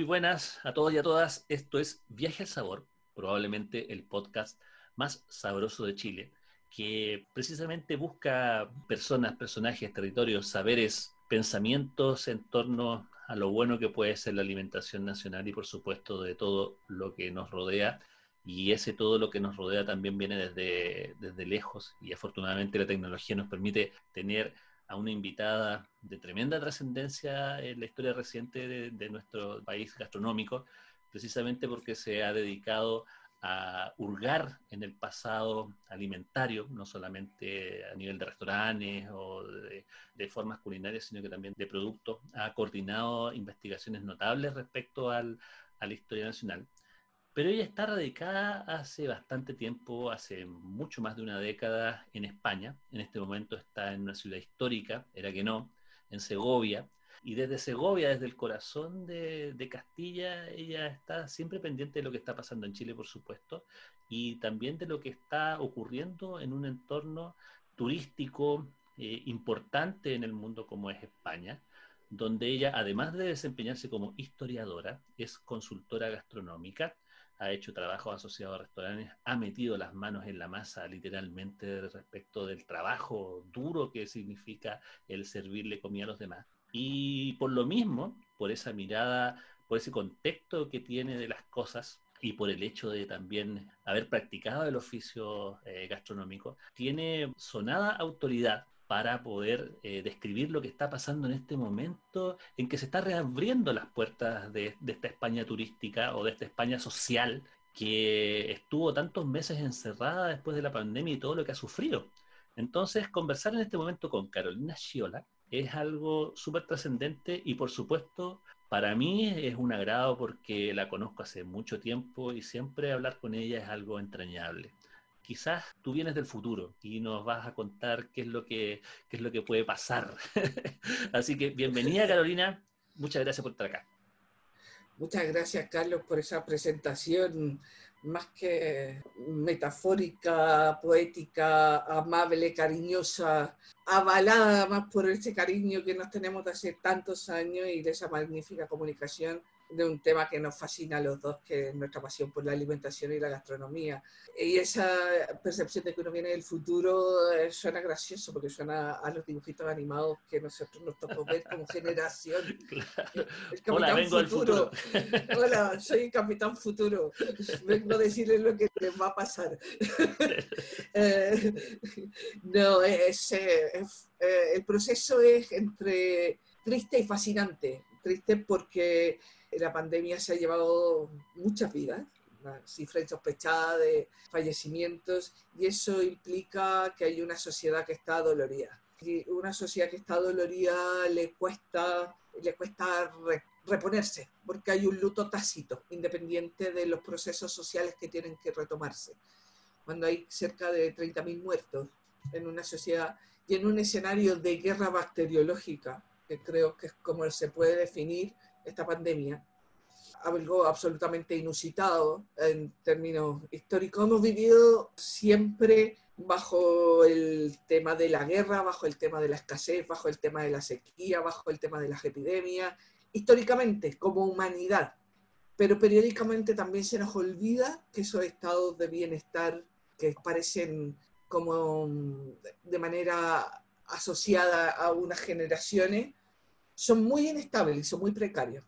Muy buenas a todos y a todas. Esto es Viaje al Sabor, probablemente el podcast más sabroso de Chile, que precisamente busca personas, personajes, territorios, saberes, pensamientos en torno a lo bueno que puede ser la alimentación nacional y por supuesto de todo lo que nos rodea. Y ese todo lo que nos rodea también viene desde, desde lejos y afortunadamente la tecnología nos permite tener a una invitada de tremenda trascendencia en la historia reciente de, nuestro país gastronómico, precisamente porque se ha dedicado a hurgar en el pasado alimentario, no solamente a nivel de restaurantes o de, formas culinarias, sino que también de productos. Ha coordinado investigaciones notables respecto a la historia nacional. Pero ella está radicada hace bastante tiempo, hace mucho más de una década en España. En este momento está en una ciudad histórica, era que no, en Segovia. Y desde Segovia, desde el corazón de, Castilla, ella está siempre pendiente de lo que está pasando en Chile, por supuesto, y también de lo que está ocurriendo en un entorno turístico eh, importante en el mundo como es España donde ella, además de desempeñarse como historiadora, es consultora gastronómica, ha hecho trabajos asociados a restaurantes, ha metido las manos en la masa literalmente respecto del trabajo duro que significa el servirle comida a los demás. Y por lo mismo, por esa mirada, por ese contexto que tiene de las cosas y por el hecho de también haber practicado el oficio eh, gastronómico, tiene sonada autoridad para poder eh, describir lo que está pasando en este momento en que se está reabriendo las puertas de, esta España turística o de esta España social que estuvo tantos meses encerrada después de la pandemia y todo lo que ha sufrido. Entonces, conversar en este momento con Carolina Sciola es algo súper trascendente y por supuesto para mí es un agrado porque la conozco hace mucho tiempo y siempre hablar con ella es algo entrañable quizás tú vienes del futuro y nos vas a contar qué es lo que, es lo que puede pasar. Así que bienvenida Carolina, muchas gracias por estar acá. Muchas gracias Carlos por esa presentación más que metafórica, poética, amable, cariñosa, avalada más por ese cariño que nos tenemos de hace tantos años y de esa magnífica comunicación de un tema que nos fascina a los dos, que es nuestra pasión por la alimentación y la gastronomía. Y esa percepción de que uno viene del futuro eh, suena gracioso, porque suena a los dibujitos animados que nosotros nos tocó ver como generación. Hola, vengo futuro. Hola, soy el Capitán Futuro. Vengo a decirles lo que les va a pasar. Eh, no, es, eh, el proceso es entre triste y fascinante. Triste porque la pandemia se ha llevado muchas vidas, una cifra insospechada de fallecimientos, y eso implica que hay una sociedad que está dolorida. Y una sociedad que está dolorida le cuesta, le cuesta reponerse, porque hay un luto tácito, independiente de los procesos sociales que tienen que retomarse. Cuando hay cerca de 30.000 muertos en una sociedad y en un escenario de guerra bacteriológica, que creo que es como se puede definir esta pandemia, algo absolutamente inusitado en términos históricos. Hemos vivido siempre bajo el tema de la guerra, bajo el tema de la escasez, bajo el tema de la sequía, bajo el tema de las epidemias, históricamente como humanidad. Pero periódicamente también se nos olvida que esos estados de bienestar que parecen como de manera asociada a unas generaciones son muy inestables y son muy precarios.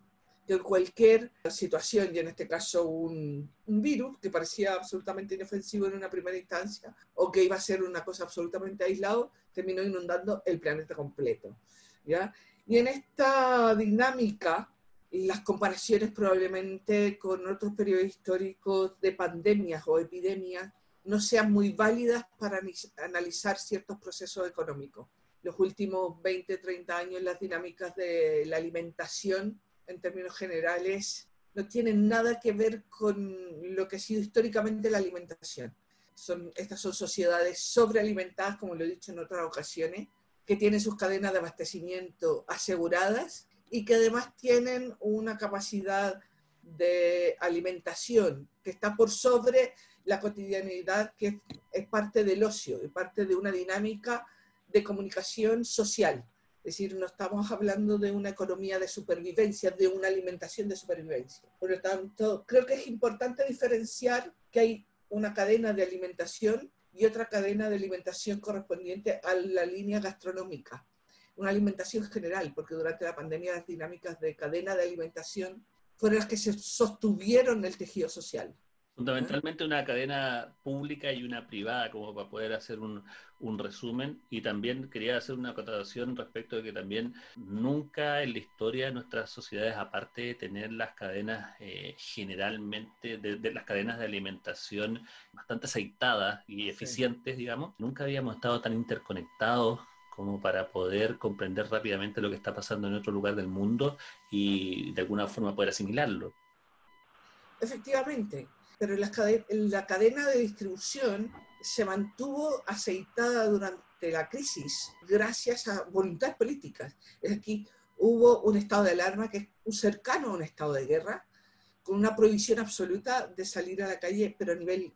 Que cualquier situación, y en este caso un, virus que parecía absolutamente inofensivo en una primera instancia, o que iba a ser una cosa absolutamente aislado, terminó inundando el planeta completo. ¿ya? Y en esta dinámica, las comparaciones probablemente con otros periodos históricos de pandemias o epidemias no sean muy válidas para analizar ciertos procesos económicos los últimos 20, 30 años las dinámicas de la alimentación en términos generales no tienen nada que ver con lo que ha sido históricamente la alimentación. Son, estas son sociedades sobrealimentadas, como lo he dicho en otras ocasiones, que tienen sus cadenas de abastecimiento aseguradas y que además tienen una capacidad de alimentación que está por sobre la cotidianidad que es parte del ocio y parte de una dinámica de comunicación social. Es decir, no estamos hablando de una economía de supervivencia, de una alimentación de supervivencia. Por lo tanto, creo que es importante diferenciar que hay una cadena de alimentación y otra cadena de alimentación correspondiente a la línea gastronómica. Una alimentación general, porque durante la pandemia las dinámicas de cadena de alimentación fueron las que se sostuvieron el tejido social. Fundamentalmente una cadena pública y una privada, como para poder hacer un, un, resumen. Y también quería hacer una acotación respecto de que también nunca en la historia de nuestras sociedades, aparte de tener las cadenas eh, generalmente, de, las cadenas de alimentación bastante aceitadas y eficientes, digamos, nunca habíamos estado tan interconectados como para poder comprender rápidamente lo que está pasando en otro lugar del mundo y de alguna forma poder asimilarlo. Efectivamente, pero la, cadena de distribución se mantuvo aceitada durante la crisis gracias a voluntades políticas. Es aquí hubo un estado de alarma que es cercano a un estado de guerra, con una prohibición absoluta de salir a la calle, pero a nivel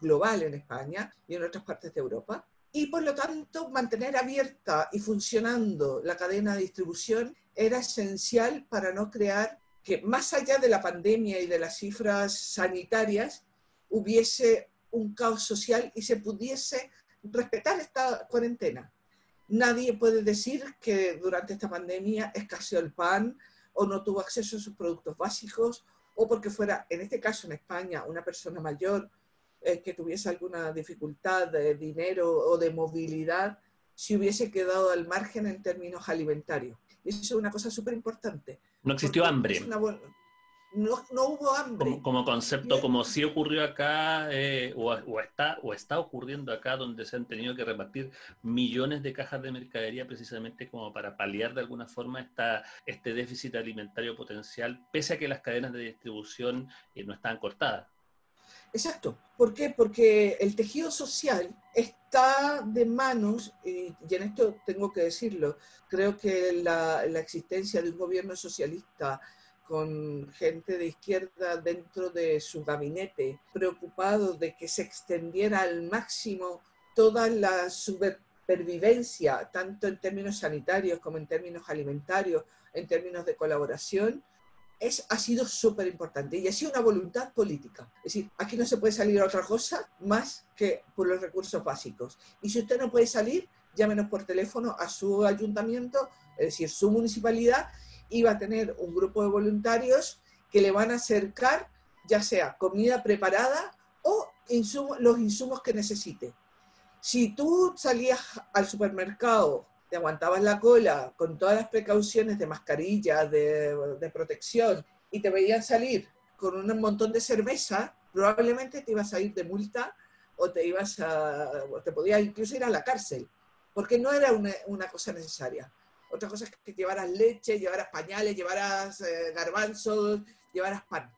global en España y en otras partes de Europa. Y por lo tanto, mantener abierta y funcionando la cadena de distribución era esencial para no crear que más allá de la pandemia y de las cifras sanitarias, hubiese un caos social y se pudiese respetar esta cuarentena. Nadie puede decir que durante esta pandemia escaseó el pan o no tuvo acceso a sus productos básicos o porque fuera, en este caso en España, una persona mayor eh, que tuviese alguna dificultad de dinero o de movilidad, si hubiese quedado al margen en términos alimentarios. Eso es una cosa súper importante. No existió hambre. no, no, hubo hambre. Como, concepto, como sí ocurrió acá, eh, o, o, está, o está ocurriendo acá, donde se han tenido que repartir millones de cajas de mercadería precisamente como para paliar de alguna forma esta, este déficit alimentario potencial, pese a que las cadenas de distribución eh, no están cortadas. Exacto. ¿Por qué? Porque el tejido social está de manos, y, en esto tengo que decirlo, creo que la, existencia de un gobierno socialista con gente de izquierda dentro de su gabinete, preocupado de que se extendiera al máximo toda la supervivencia, tanto en términos sanitarios como en términos alimentarios, en términos de colaboración, es, ha sido súper importante y ha sido una voluntad política. Es decir, aquí no se puede salir a otra cosa más que por los recursos básicos. Y si usted no puede salir, llámenos por teléfono a su ayuntamiento, es decir, su municipalidad, y va a tener un grupo de voluntarios que le van a acercar ya sea comida preparada o los insumos que necesite. Si tú salías al supermercado aguantabas la cola con todas las precauciones de mascarilla, de, protección, y te veían salir con un montón de cerveza, probablemente te ibas a ir de multa o te ibas a, te podías incluso ir a la cárcel, porque no era una, cosa necesaria. Otra cosa es que llevaras leche, llevaras pañales, llevaras eh, garbanzos, llevaras pan.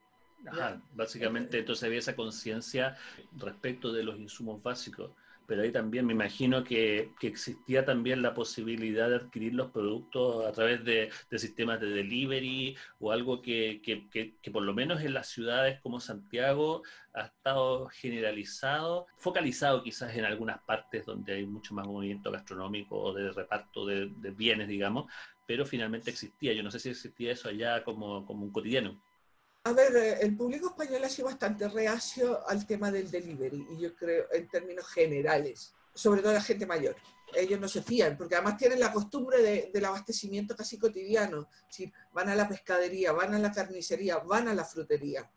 básicamente entonces había esa conciencia respecto de los insumos básicos pero ahí también me imagino que, que, existía también la posibilidad de adquirir los productos a través de, de sistemas de delivery o algo que, que, que, por lo menos en las ciudades como Santiago ha estado generalizado, focalizado quizás en algunas partes donde hay mucho más movimiento gastronómico o de reparto de, bienes, digamos, pero finalmente existía. Yo no sé si existía eso allá como, como un cotidiano. A ver, eh, el público español ha sido bastante reacio al tema del delivery, y yo creo en términos generales, sobre todo la gente mayor. Ellos no se fían, porque además tienen la costumbre del abastecimiento casi cotidiano. Van a la pescadería, van a la carnicería, van a la frutería,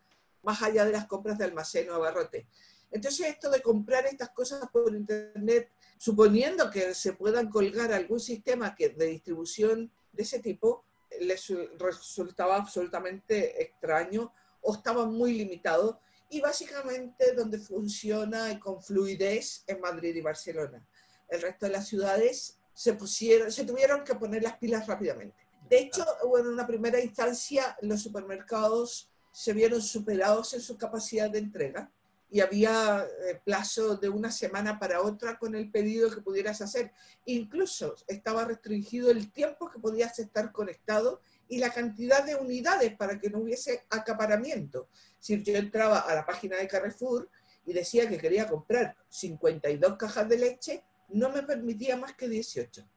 más allá de las compras de almacén o abarrote. Entonces, esto de comprar estas cosas por Internet, suponiendo que se puedan colgar algún sistema de distribución de ese tipo, les resultaba absolutamente extraño o estaba muy limitado y básicamente donde funciona con fluidez en Madrid y Barcelona. El resto de las ciudades se, pusieron, se tuvieron que poner las pilas rápidamente. De hecho, bueno, en una primera instancia, los supermercados se vieron superados en su capacidad de entrega y había eh, plazo de una semana para otra con el pedido que pudieras hacer. Incluso estaba restringido el tiempo que podías estar conectado y la cantidad de unidades para que no hubiese acaparamiento. Si yo entraba a la página de Carrefour y decía que quería comprar 52 cajas de leche, no me permitía más que 18.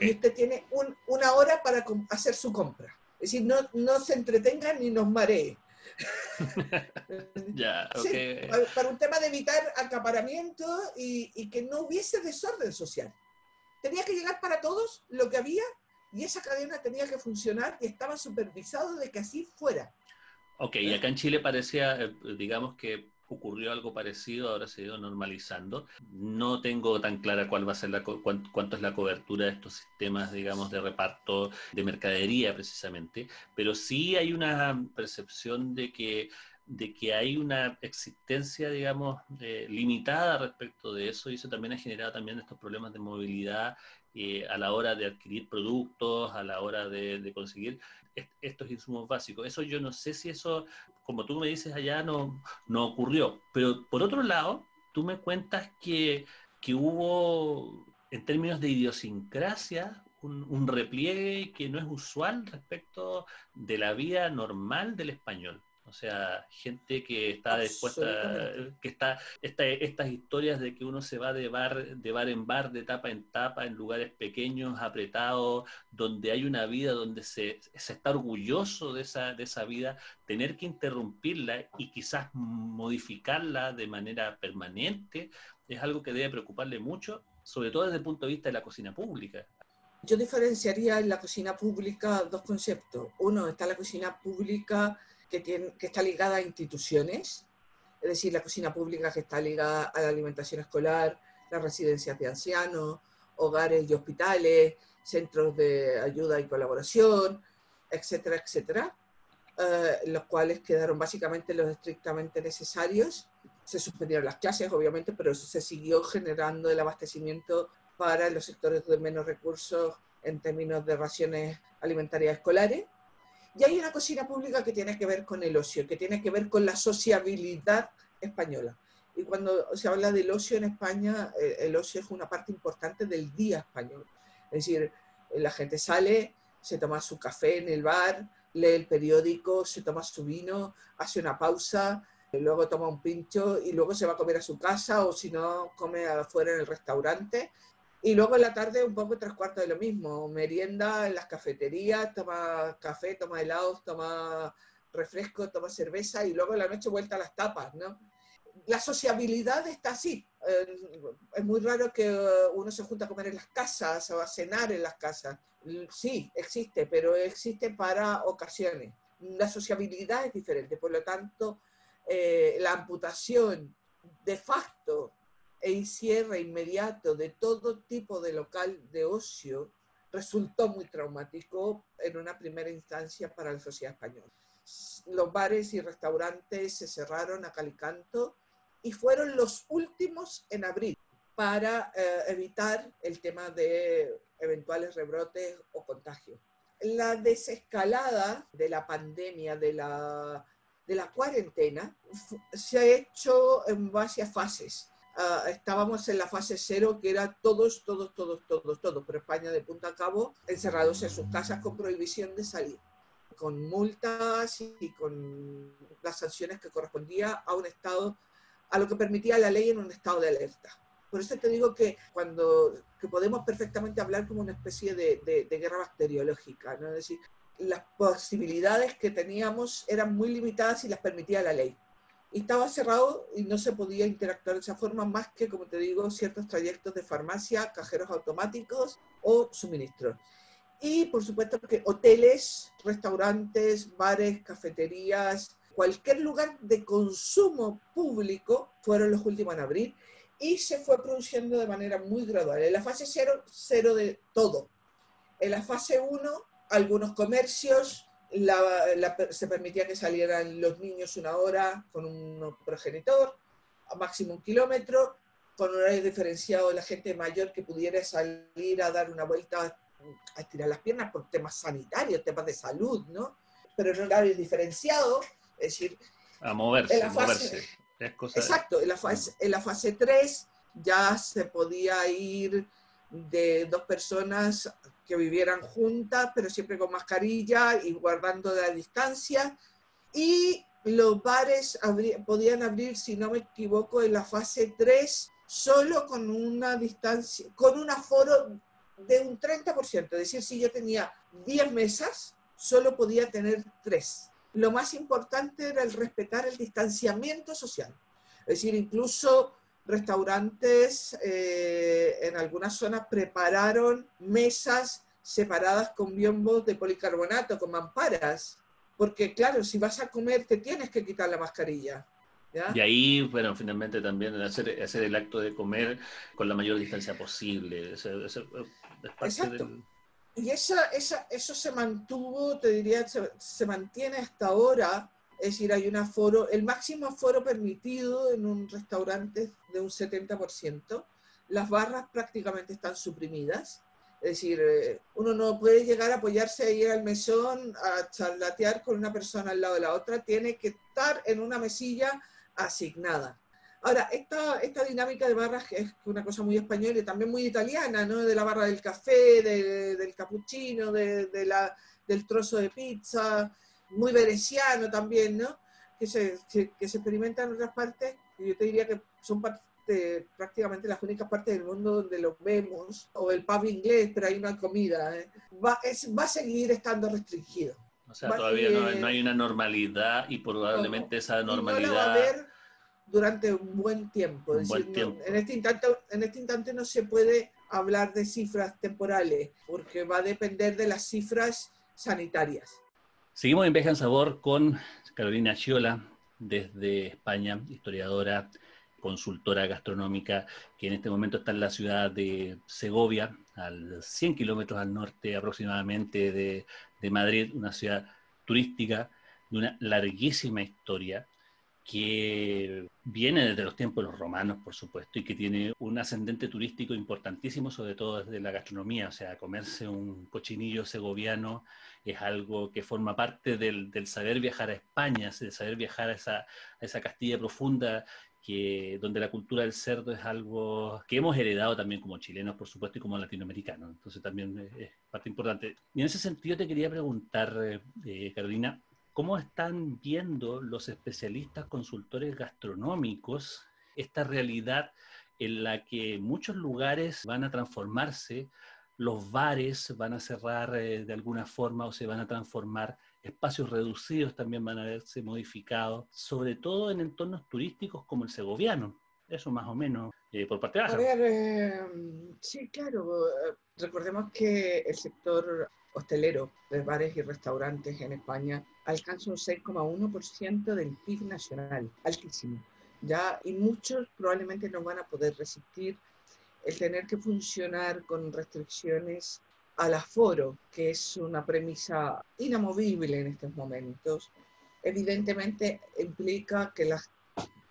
Y usted tiene una hora para hacer su compra. Es decir, no, no se entretenga ni nos maree. para, un tema de evitar acaparamiento y, y que no hubiese desorden social. Tenía que llegar para todos lo que había y esa cadena tenía que funcionar y estaba supervisado de que así fuera. Ok, y acá en Chile parecía, eh, digamos que ocurrió algo parecido, ahora se ha ido normalizando. No tengo tan clara cuál va a ser la, cuánto, es la cobertura de estos sistemas, digamos, de reparto de mercadería precisamente, pero sí hay una percepción de que de que hay una existencia, digamos, eh, limitada respecto de eso y eso también ha generado también estos problemas de movilidad eh, a la hora de adquirir productos, a la hora de, conseguir estos insumos básicos. Eso yo no sé si eso, como tú me dices allá, no, no ocurrió. Pero por otro lado, tú me cuentas que, que hubo, en términos de idiosincrasia, un, un, repliegue que no es usual respecto de la vida normal del español. O sea, gente que está dispuesta, que está, estas historias de que uno se va de bar, de bar en bar, de tapa en tapa, en lugares pequeños, apretados, donde hay una vida, donde se, se está orgulloso de esa, de esa vida, tener que interrumpirla y quizás modificarla de manera permanente, es algo que debe preocuparle mucho, sobre todo desde el punto de vista de la cocina pública. Yo diferenciaría en la cocina pública dos conceptos. Uno, está la cocina pública que, está ligada a instituciones, es decir, la cocina pública que está ligada a la alimentación escolar, las residencias de ancianos, hogares y hospitales, centros de ayuda y colaboración, etcétera, etcétera, eh, los cuales quedaron básicamente los estrictamente necesarios. Se suspendieron las clases, obviamente, pero se siguió generando el abastecimiento para los sectores de menos recursos en términos de raciones alimentarias escolares. Y hay una cocina pública que tiene que ver con el ocio, que tiene que ver con la sociabilidad española. Y cuando se habla del ocio en España, eh, el ocio es una parte importante del día español. Es decir, la gente sale, se toma su café en el bar, lee el periódico, se toma su vino, hace una pausa, luego toma un pincho y luego se va a comer a su casa o si no, come afuera en el restaurante y luego en la tarde un poco tres cuartos de lo mismo, merienda en las cafeterías, toma café, toma helados, toma refresco, toma cerveza y luego en la noche vuelta a las tapas, ¿no? La sociabilidad está así. Es muy raro que uno se junta a comer en las casas o a cenar en las casas. Sí, existe, pero existe para ocasiones. La sociabilidad es diferente, por lo tanto, eh, la amputación de facto e cierre inmediato de todo tipo de local de ocio resultó muy traumático en una primera instancia para la sociedad española. Los bares y restaurantes se cerraron a calicanto y fueron los últimos en abrir para eh, evitar el tema de eventuales rebrotes o contagios. La desescalada de la pandemia, de la, de la cuarentena, se ha hecho en varias fases Ah, estábamos en la fase cero, que era todos, todos, todos, todos, todos, por España de punta a cabo, encerrados en sus casas con prohibición de salir, con multas y con las sanciones que correspondía a un estado, a lo que permitía la ley en un estado de alerta. Por eso te digo que cuando que podemos perfectamente hablar como una especie de, de, de guerra bacteriológica, ¿no? es decir, las posibilidades que teníamos eran muy limitadas y las permitía la ley estaba cerrado y no se podía interactuar de esa forma más que, como te digo, ciertos trayectos de farmacia, cajeros automáticos o suministros. Y por supuesto que hoteles, restaurantes, bares, cafeterías, cualquier lugar de consumo público fueron los últimos en abrir y se fue produciendo de manera muy gradual. En la fase cero, cero de todo. En la fase 1, algunos comercios, se permitía que salieran los niños una hora con un progenitor, a máximo un kilómetro, con horario diferenciado, la gente mayor que pudiera salir a dar una vuelta a estirar las piernas por temas sanitarios, temas de salud, ¿no? Pero en horario diferenciado, es decir... A moverse, en la fase, Exacto, en la, fase, en la fase 3 ya se podía ir de dos personas que vivieran juntas, pero siempre con mascarilla y guardando la distancia. Y los bares podían abrir, si no me equivoco, en la fase 3 solo con una distancia, con un aforo de un 30%. Es decir, si yo tenía 10 mesas, solo podía tener 3. Lo más importante era el respetar el distanciamiento social. Es decir, incluso restaurantes eh, en algunas zonas prepararon mesas separadas con biombos de policarbonato, con mamparas, porque claro, si vas a comer te tienes que quitar la mascarilla. Y ahí, bueno, finalmente también hacer, hacer el acto de comer con la mayor distancia posible. Exacto. Y esa, esa, eso se mantuvo, te diría, se, se, mantiene hasta ahora. Es decir, hay un aforo, el máximo aforo permitido en un restaurante de un 70%. Las barras prácticamente están suprimidas. Es decir, eh, uno no puede llegar a apoyarse ahí al mesón a charlatear con una persona al lado de la otra, tiene que estar en una mesilla asignada. Ahora, esta, esta dinámica de barras es una cosa muy española y también muy italiana, ¿no? De la barra del café, del cappuccino, de, la, del trozo de pizza, muy veneciano también, ¿no? Que se, que, se experimenta en otras partes, y yo te diría que son prácticamente las únicas partes del mundo donde lo vemos, o el pub inglés, pero hay una comida, ¿eh? va, es, va a seguir estando restringido. O sea, todavía no, hay una normalidad y probablemente esa normalidad... No va a haber durante un buen tiempo. en, este instante, en este instante no se puede hablar de cifras temporales porque va a depender de las cifras sanitarias. Seguimos en Viaje en Sabor con Carolina Chiola desde España, historiadora, consultora gastronómica, que en este momento está en la ciudad de Segovia, al 100 kilómetros al norte aproximadamente de Madrid, una ciudad turística de una larguísima historia que viene desde los tiempos de los romanos, por supuesto, y que tiene un ascendente turístico importantísimo, sobre todo desde la gastronomía. O sea, comerse un cochinillo segoviano es algo que forma parte del, saber viajar a España, del saber viajar a esa, Castilla profunda, que, donde la cultura del cerdo es algo que hemos heredado también como chilenos, por supuesto, y como latinoamericanos. Entonces también es parte importante. Y en ese sentido te quería preguntar, eh, Carolina, ¿Cómo están viendo los especialistas consultores gastronómicos esta realidad en la que muchos lugares van a transformarse, los bares van a cerrar eh, de alguna forma o se van a transformar, espacios reducidos también van a verse modificados, sobre todo en entornos turísticos como el segoviano? Eso más o menos eh, por parte de A ver, eh, sí, claro. Recordemos que el sector hostelero de bares y restaurantes en España alcanza un 6,1% del PIB nacional, altísimo. ¿ya? Y muchos probablemente no van a poder resistir el tener que funcionar con restricciones al aforo, que es una premisa inamovible en estos momentos. Evidentemente implica que las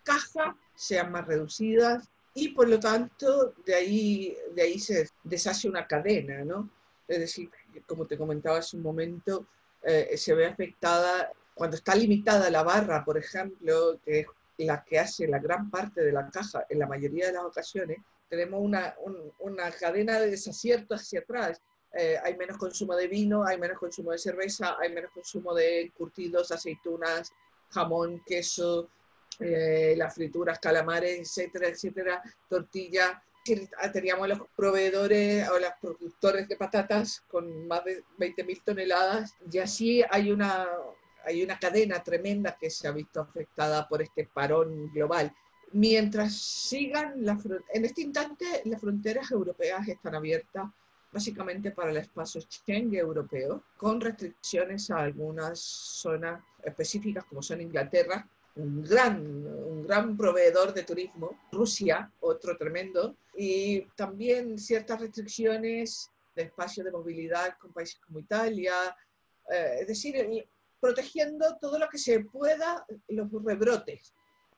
cajas sean más reducidas y por lo tanto de ahí, de ahí se deshace una cadena, ¿no? Es decir, como te comentaba hace un momento, eh, se ve afectada cuando está limitada la barra, por ejemplo, que es la que hace la gran parte de la caja en la mayoría de las ocasiones, tenemos una, una cadena de desacierto hacia atrás. Eh, hay menos consumo de vino, hay menos consumo de cerveza, hay menos consumo de curtidos, aceitunas, jamón, queso, eh, las frituras, calamares, etcétera, etcétera, tortilla, teníamos los proveedores o los productores de patatas con más de 20.000 toneladas y así hay una, hay una cadena tremenda que se ha visto afectada por este parón global. Mientras sigan, en este instante las fronteras europeas están abiertas básicamente para el espacio Schengen europeo, con restricciones a algunas zonas específicas como son Inglaterra, un gran, un gran proveedor de turismo, Rusia, otro tremendo, y también ciertas restricciones de espacio de movilidad con países como Italia, eh, es decir, protegiendo todo lo que se pueda los rebrotes.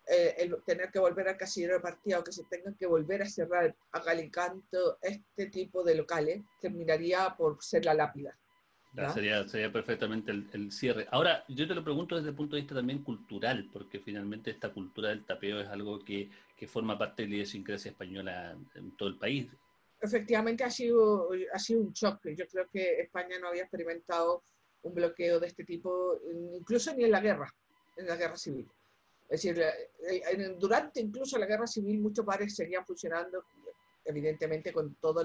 eh, el tener que volver al casillero de partida o que se tengan que volver a cerrar a Galicanto este tipo de locales, terminaría por ser la lápida. Sería, sería perfectamente el, cierre. Ahora, yo te lo pregunto desde el punto de vista también cultural, porque finalmente esta cultura del tapeo es algo que, que forma parte de la idiosincrasia española en todo el país. Efectivamente ha sido, ha sido un choque. Yo creo que España no había experimentado un bloqueo de este tipo, incluso ni en la guerra, en la guerra civil. Es decir, durante incluso la guerra civil muchos bares seguían funcionando, evidentemente con toda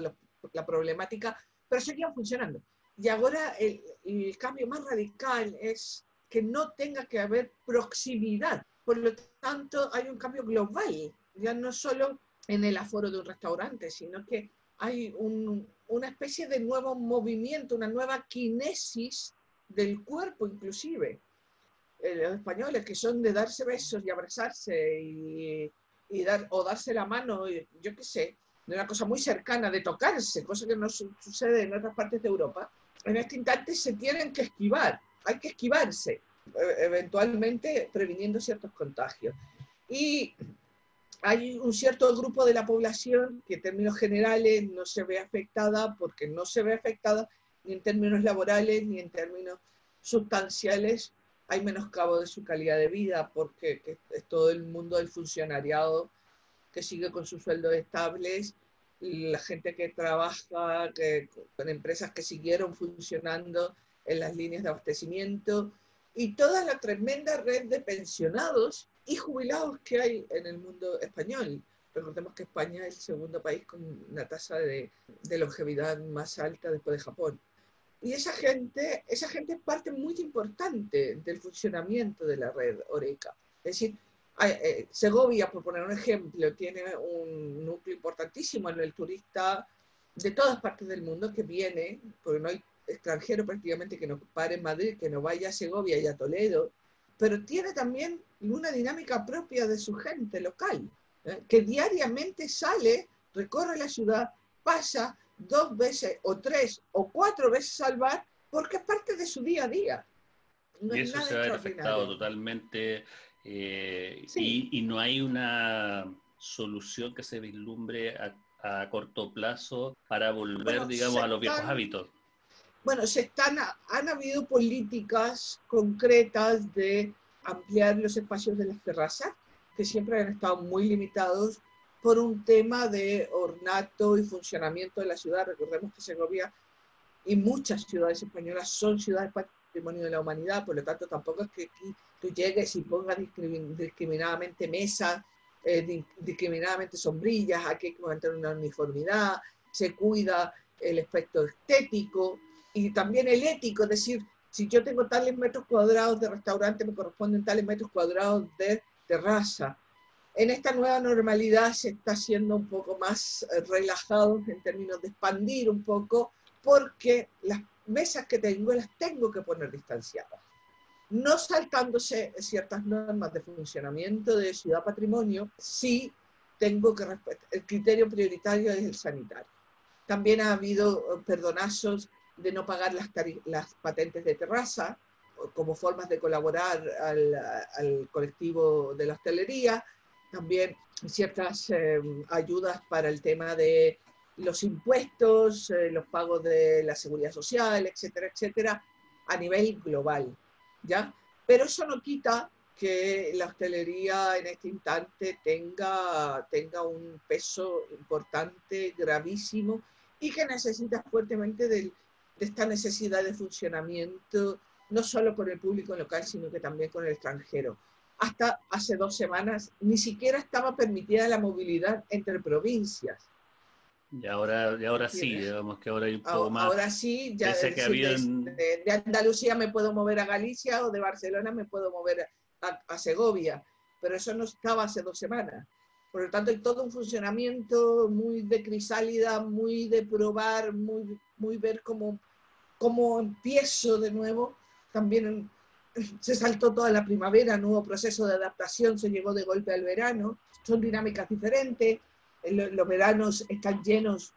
la problemática, pero seguían funcionando. Y ahora el, el, cambio más radical es que no tenga que haber proximidad. Por lo tanto, hay un cambio global, ya no solo en el aforo de un restaurante, sino que hay un, una especie de nuevo movimiento, una nueva kinesis del cuerpo inclusive. Eh, los españoles que son de darse besos y abrazarse y, y dar, o darse la mano, yo qué sé, de una cosa muy cercana, de tocarse, cosa que no sucede en otras partes de Europa, en este instante se tienen que esquivar, hay que esquivarse, e, eventualmente previniendo ciertos contagios. Y hay un cierto grupo de la población que en términos generales no se ve afectada porque no se ve afectada ni en términos laborales ni en términos sustanciales hay menoscabo de su calidad de vida porque es todo el mundo del funcionariado que sigue con sus sueldos estables, la gente que trabaja con empresas que siguieron funcionando en las líneas de abastecimiento y toda la tremenda red de pensionados y jubilados que hay en el mundo español. Recordemos que España es el segundo país con una tasa de, de longevidad más alta después de Japón. Y esa gente, esa gente es parte muy importante del funcionamiento de la red Oreca. Es decir, Segovia, por poner un ejemplo, tiene un núcleo importantísimo en el turista de todas partes del mundo que viene, porque no hay extranjero prácticamente que no pare en Madrid, que no vaya a Segovia y a Toledo, pero tiene también una dinámica propia de su gente local, ¿eh? que diariamente sale, recorre la ciudad, pasa, dos veces o tres o cuatro veces al bar porque es parte de su día a día. y eso se ha afectado totalmente eh, y, no hay una solución que se vislumbre a, corto plazo para volver, digamos, a los viejos hábitos. Bueno, se están, han habido políticas concretas de ampliar los espacios de las terrazas, que siempre han estado muy limitados por un tema de ornato y funcionamiento de la ciudad. Recordemos que Segovia y muchas ciudades españolas son ciudades patrimonio de la humanidad, por lo tanto tampoco es que aquí tú llegues y pongas discriminadamente mesas, eh, discriminadamente sombrillas, aquí hay que mantener una uniformidad, se cuida el aspecto estético y también el ético, es decir, si yo tengo tales metros cuadrados de restaurante, me corresponden tales metros cuadrados de terraza en esta nueva normalidad se está haciendo un poco más eh, relajado en términos de expandir un poco, porque las mesas que tengo las tengo que poner distanciadas. No saltándose ciertas normas de funcionamiento de ciudad patrimonio, sí tengo que respetar. El criterio prioritario es el sanitario. También ha habido eh, perdonazos de no pagar las, patentes de terraza como formas de colaborar al, colectivo de la hostelería también ciertas eh, ayudas para el tema de los impuestos, eh, los pagos de la seguridad social, etcétera, etcétera, a nivel global, ¿ya? Pero eso no quita que la hostelería en este instante tenga, tenga un peso importante, gravísimo, y que necesita fuertemente de esta necesidad de funcionamiento, no solo con el público local, sino que también con el extranjero hasta hace dos semanas ni siquiera estaba permitida la movilidad entre provincias. Y ahora, y ahora sí, digamos que ahora hay un poco más. Ahora sí, ya de, Andalucía me puedo mover a Galicia o de Barcelona me puedo mover a, Segovia, pero eso no estaba hace dos semanas. Por lo tanto, hay todo un funcionamiento muy de crisálida, muy de probar, muy, muy ver cómo, cómo empiezo de nuevo. También se saltó toda la primavera, hubo proceso de adaptación, se llegó de golpe al verano, son dinámicas diferentes, los veranos están llenos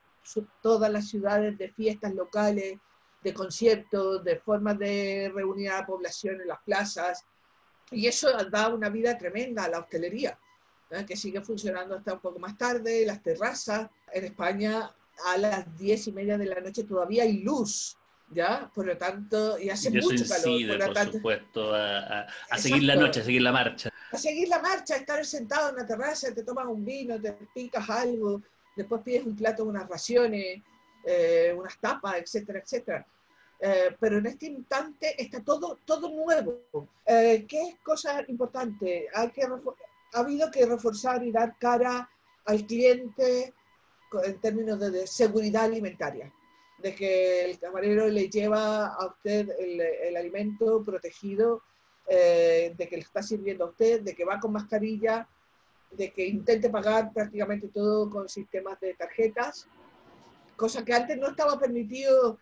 todas las ciudades de fiestas locales, de conciertos, de formas de reunir a la población en las plazas, Y eso da una vida tremenda a la hostelería, ¿eh? que sigue funcionando hasta un poco más tarde, las terrazas. En España a las diez y media de la noche todavía hay luz, ¿ya? Por lo tanto, y hace mucho calor. Por, por supuesto, a, a seguir la noche, a seguir la marcha. A seguir la marcha, estar sentado en la terraza, te tomas un vino, te picas algo, después pides un plato, unas raciones, eh, unas tapas, etcétera, etcétera. Eh, pero en este instante está todo, todo nuevo. Eh, ¿Qué es cosa importante? Hay que ha habido que reforzar y dar cara al cliente en términos de, seguridad alimentaria, de que el camarero le lleva a usted el, el alimento protegido, de que le está sirviendo a usted, de que va con mascarilla, de que intente pagar prácticamente todo con sistemas de tarjetas, cosa que antes no estaba permitido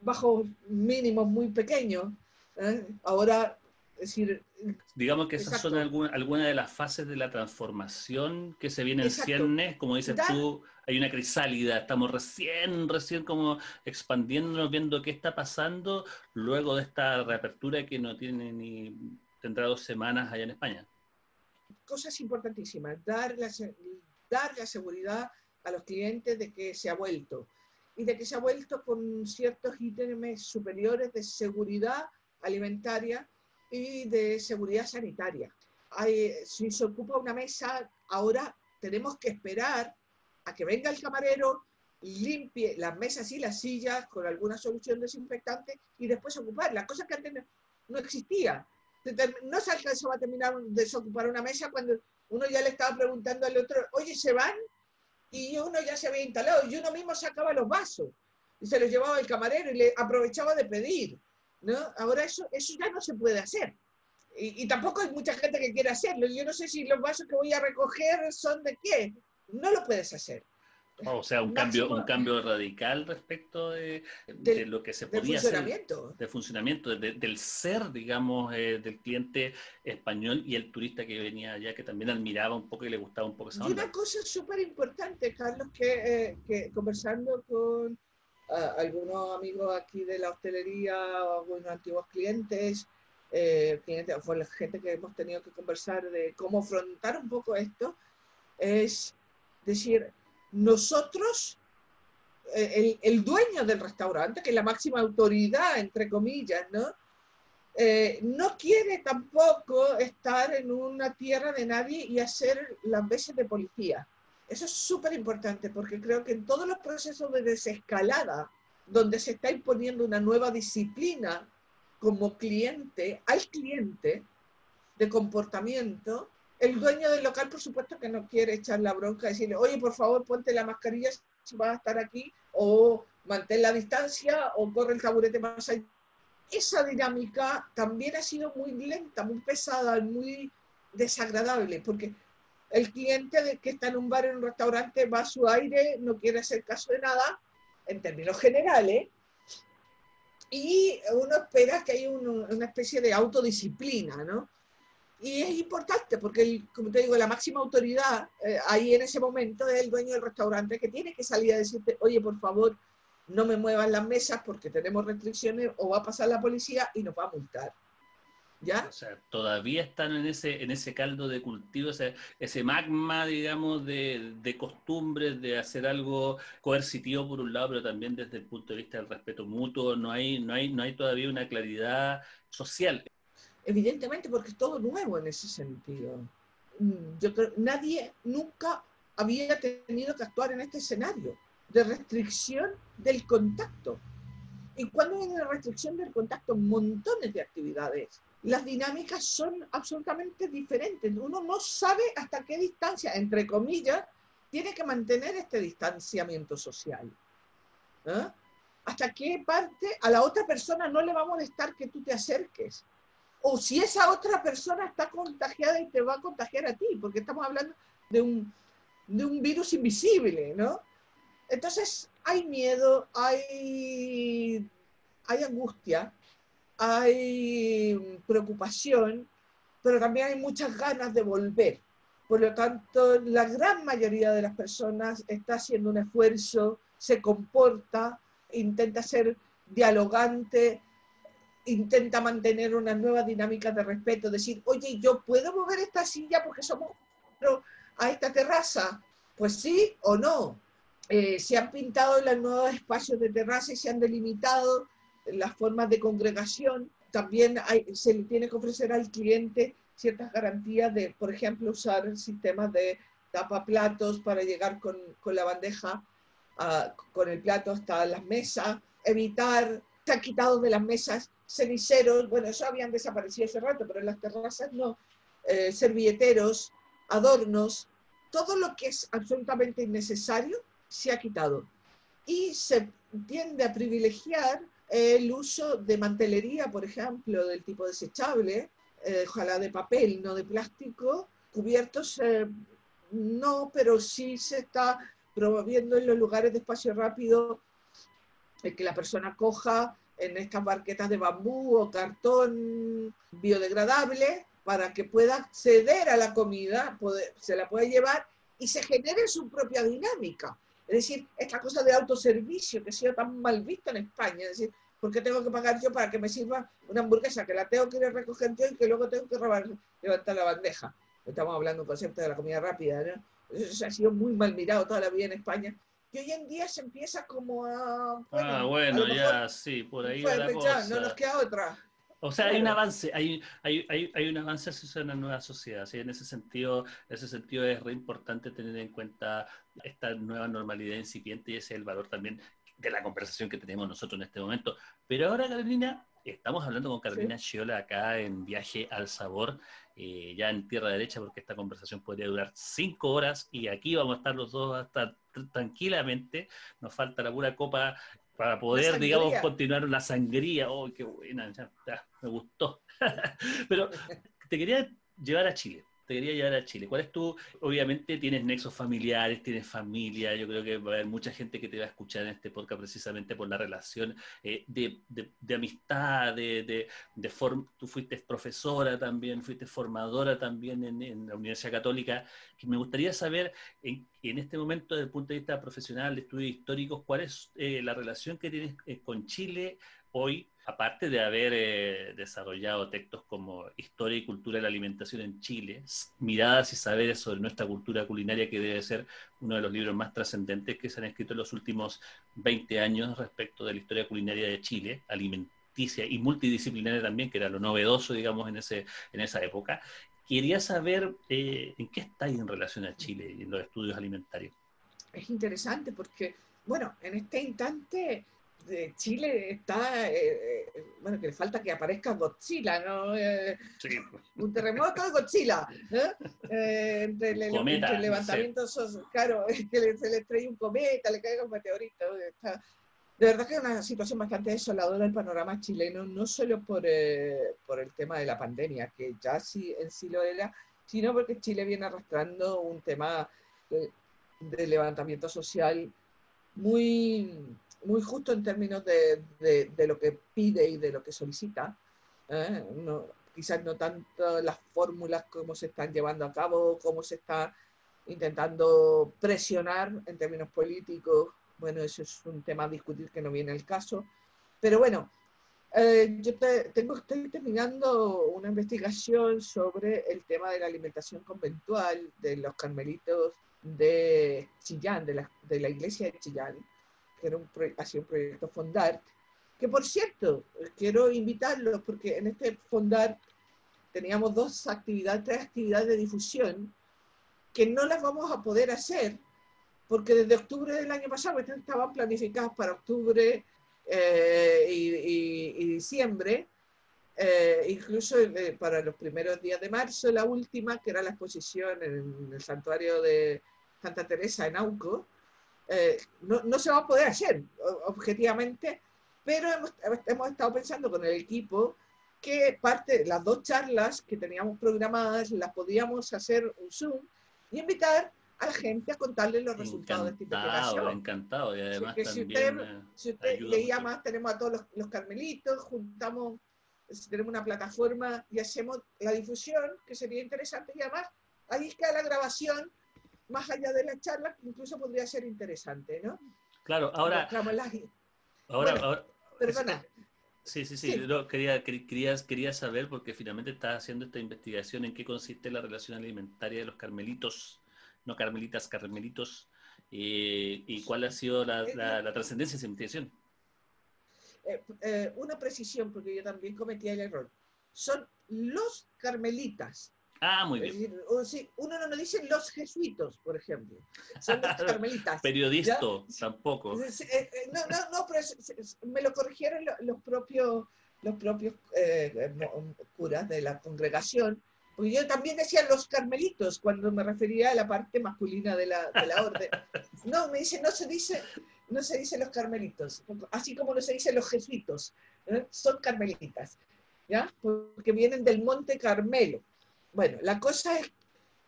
bajo mínimos muy pequeños. ¿eh? Ahora, es decir... Digamos que esas son algunas de las fases de la transformación que se viene en ciernes, como dices tú, hay una crisálida, estamos recién, recién como expandiéndonos, viendo qué está pasando luego de esta reapertura que no tiene ni, tendrá dos semanas allá en España. Cosas importantísimas, dar la, dar la seguridad a los clientes de que se ha vuelto y de que se ha vuelto con ciertos ítems superiores de seguridad alimentaria y de seguridad sanitaria. si se ocupa una mesa, ahora tenemos que esperar a que venga el camarero, limpie las mesas y las sillas con alguna solución desinfectante y después ocuparla, cosa que antes no, existía. No se alcanzaba a terminar de desocupar una mesa cuando uno ya le estaba preguntando al otro, oye, ¿se van? y uno ya se había instalado y uno mismo sacaba los vasos y se los llevaba el camarero y le aprovechaba de pedir. ¿No? Ahora eso, eso ya no se puede hacer. Y, y, tampoco hay mucha gente que quiere hacerlo. Yo no sé si los vasos que voy a recoger son de qué. No lo puedes hacer. Oh, o sea, un cambio, un cambio radical respecto de, lo que se podía hacer. De funcionamiento, del ser, digamos, eh, del cliente español y el turista que venía allá, que también admiraba un poco y le gustaba un poco esa onda. Y una cosa súper importante, Carlos, que, eh, conversando con algunos amigos aquí de la hostelería, algunos antiguos clientes, eh, clientes, la gente que hemos tenido que conversar de cómo afrontar un poco esto, es decir, nosotros, eh, el, dueño del restaurante, que es la máxima autoridad, entre comillas, ¿no? Eh, no quiere tampoco estar en una tierra de nadie y hacer las veces de policía. Eso es súper importante porque creo que en todos los procesos de desescalada, donde se está imponiendo una nueva disciplina como cliente, al cliente de comportamiento, el dueño del local, por supuesto, que no quiere echar la bronca, decirle, oye, por favor, ponte la mascarilla si vas a estar aquí, o mantén la distancia, o corre el taburete más allá. Esa dinámica también ha sido muy lenta, muy pesada, muy desagradable, porque el cliente que está en un bar, en un restaurante, va a su aire, no quiere hacer caso de nada, en términos generales, y uno espera que haya una especie de autodisciplina, ¿no? Y es importante porque, como te digo, la máxima autoridad eh, ahí en ese momento es el dueño del restaurante que tiene que salir a decirte, oye, por favor, no me muevan las mesas porque tenemos restricciones o va a pasar la policía y nos va a multar. ¿Ya? O sea, todavía están en ese, en ese caldo de cultivo, ese, ese magma, digamos, de, de costumbres, de hacer algo coercitivo por un lado, pero también desde el punto de vista del respeto mutuo, no hay, no hay, no hay todavía una claridad social evidentemente porque es todo nuevo en ese sentido. Mm, yo creo, nadie nunca había tenido que actuar en este escenario de restricción del contacto. Y cuando hay una restricción del contacto, montones de actividades. Las dinámicas son absolutamente diferentes. Uno no sabe hasta qué distancia, entre comillas, tiene que mantener este distanciamiento social. ¿eh? Hasta qué parte a la otra persona no le va a molestar que tú te acerques o si esa otra persona está contagiada y te va a contagiar a ti, porque estamos hablando de un, de un virus invisible, ¿no? Entonces hay miedo, hay, hay angustia, hay preocupación, pero también hay muchas ganas de volver. Por lo tanto, la gran mayoría de las personas está haciendo un esfuerzo, se comporta, intenta ser dialogante, intenta mantener una nueva dinámica de respeto, decir, oye, yo puedo mover esta silla porque somos a esta terraza. Pues sí o no. Eh, se han pintado los nuevos espacios de terraza y se han delimitado las formas de congregación. También se le tiene que ofrecer al cliente ciertas garantías de, por ejemplo, usar sistemas de tapaplatos para llegar con, con la bandeja, ah, con el plato hasta las mesas, evitar, se ha quitado de las mesas ceniceros, bueno, eso habían desaparecido hace rato, pero en las terrazas no, eh, servilleteros, adornos, todo lo que es absolutamente innecesario se ha quitado. Y se tiende a privilegiar el uso de mantelería, por ejemplo, del tipo desechable, eh, ojalá de papel, no de plástico, cubiertos, eh, no, pero sí se está promoviendo en los lugares de espacio rápido que la persona coja en estas barquetas de bambú o cartón biodegradable para que pueda acceder a la comida, se la puede llevar y se genere su propia dinámica. Es decir, esta cosa de autoservicio que ha sido tan mal vista en España, es decir, ¿por qué tengo que pagar yo para que me sirva una hamburguesa que la tengo que ir a recoger yo y que luego tengo que robar, levantar la bandeja? Estamos hablando del concepto de la comida rápida, ¿no? Eso ha sido muy mal mirado toda la vida en España que hoy en día se empieza como a... ah, bueno, ya, sí, por ahí va la cosa. No nos queda otra. O sea, hay un avance, hay, hay, hay, hay un avance hacia una nueva sociedad. ¿sí? En ese sentido, en ese sentido es re importante tener en cuenta esta nueva normalidad incipiente y ese es el valor también de la conversación que tenemos nosotros en este momento. Pero ahora, Carolina, estamos hablando con Carolina Chiola acá en Viaje al Sabor, eh, ya en tierra derecha, porque esta conversación podría durar cinco horas y aquí vamos a estar los dos hasta tranquilamente. Nos falta la pura copa para poder, digamos, continuar la sangría. ¡Oh, qué buena! me gustó. Pero te quería llevar a Chile te quería llevar a Chile. ¿Cuál es tu, obviamente tienes nexos familiares, tienes familia, yo creo que va a haber mucha gente que te va a escuchar en este podcast precisamente por la relación eh, de, de, amistad, de, de, de tú fuiste profesora también, fuiste formadora también en, en, la Universidad Católica, que me gustaría saber en, en, este momento desde el punto de vista profesional, de estudios históricos, cuál es eh, la relación que tienes eh, con Chile hoy aparte de haber eh, desarrollado textos como Historia y Cultura de la Alimentación en Chile, miradas y saberes sobre nuestra cultura culinaria, que debe ser uno de los libros más trascendentes que se han escrito en los últimos 20 años respecto de la historia culinaria de Chile, alimenticia y multidisciplinaria también, que era lo novedoso, digamos, en, ese, en esa época. Quería saber eh, en qué estáis en relación a Chile y en los estudios alimentarios. Es interesante porque, bueno, en este instante Chile está, eh, eh, bueno, que le falta que aparezca Godzilla, ¿no? Eh, sí. Un terremoto de Godzilla, entre, el, levantamiento, claro, que se le estrella un cometa, le caiga un meteorito. de verdad que es una situación bastante desoladora el panorama chileno, no solo por, por el tema de la pandemia, que ya sí en sí lo era, sino porque Chile viene arrastrando un tema de levantamiento social muy muy justo en términos de, de, lo que pide y de lo que solicita. ¿eh? No, quizás no tanto las fórmulas, cómo se están llevando a cabo, cómo se está intentando presionar en términos políticos. Bueno, eso es un tema a discutir que no viene al caso. Pero bueno, eh, yo tengo, estoy terminando una investigación sobre el tema de la alimentación conventual de los carmelitos de Chillán, de la, de la iglesia de Chillán que era un, ha sido un proyecto Fondart, que por cierto, quiero invitarlos porque en este Fondart teníamos dos actividades, tres actividades de difusión que no las vamos a poder hacer porque desde octubre del año pasado estaban planificadas para octubre eh, y, diciembre, eh, incluso eh, para los primeros días de marzo, la última, que era la exposición en el santuario de Santa Teresa en Auco, eh, no, no, se va a poder hacer objetivamente, pero hemos, hemos, estado pensando con el equipo que parte, las dos charlas que teníamos programadas las podíamos hacer un Zoom y invitar a la gente a contarles los resultados de esta investigación. Encantado, y además también, si usted, si usted leía más, tenemos a todos los, los, carmelitos, juntamos, tenemos una plataforma y hacemos la difusión, que sería interesante, y además ahí está la grabación más allá de la charla, incluso podría ser interesante, ¿no? Claro, ahora... ahora, perdona. Sí, sí, sí, quería, quería, quería saber porque finalmente estás haciendo esta investigación en qué consiste la relación alimentaria de los carmelitos, no carmelitas, carmelitos, eh, y cuál ha sido la, la, trascendencia de esa investigación. Eh, eh, una precisión, porque yo también cometí el error. Son los carmelitas, Ah, muy bien. uno no dice los jesuitos, por ejemplo. Son los carmelitas. Periodista, tampoco. Eh, eh, no, no, no, pero me lo corrigieron los propios, los propios eh, curas de la congregación. Porque yo también decía los carmelitos cuando me refería a la parte masculina de la, de la orden. No, me dice, no se dice, no se dice los carmelitos, así como no se dice los jesuitos, son carmelitas, ¿ya? Porque vienen del monte Carmelo. Bueno, la cosa es,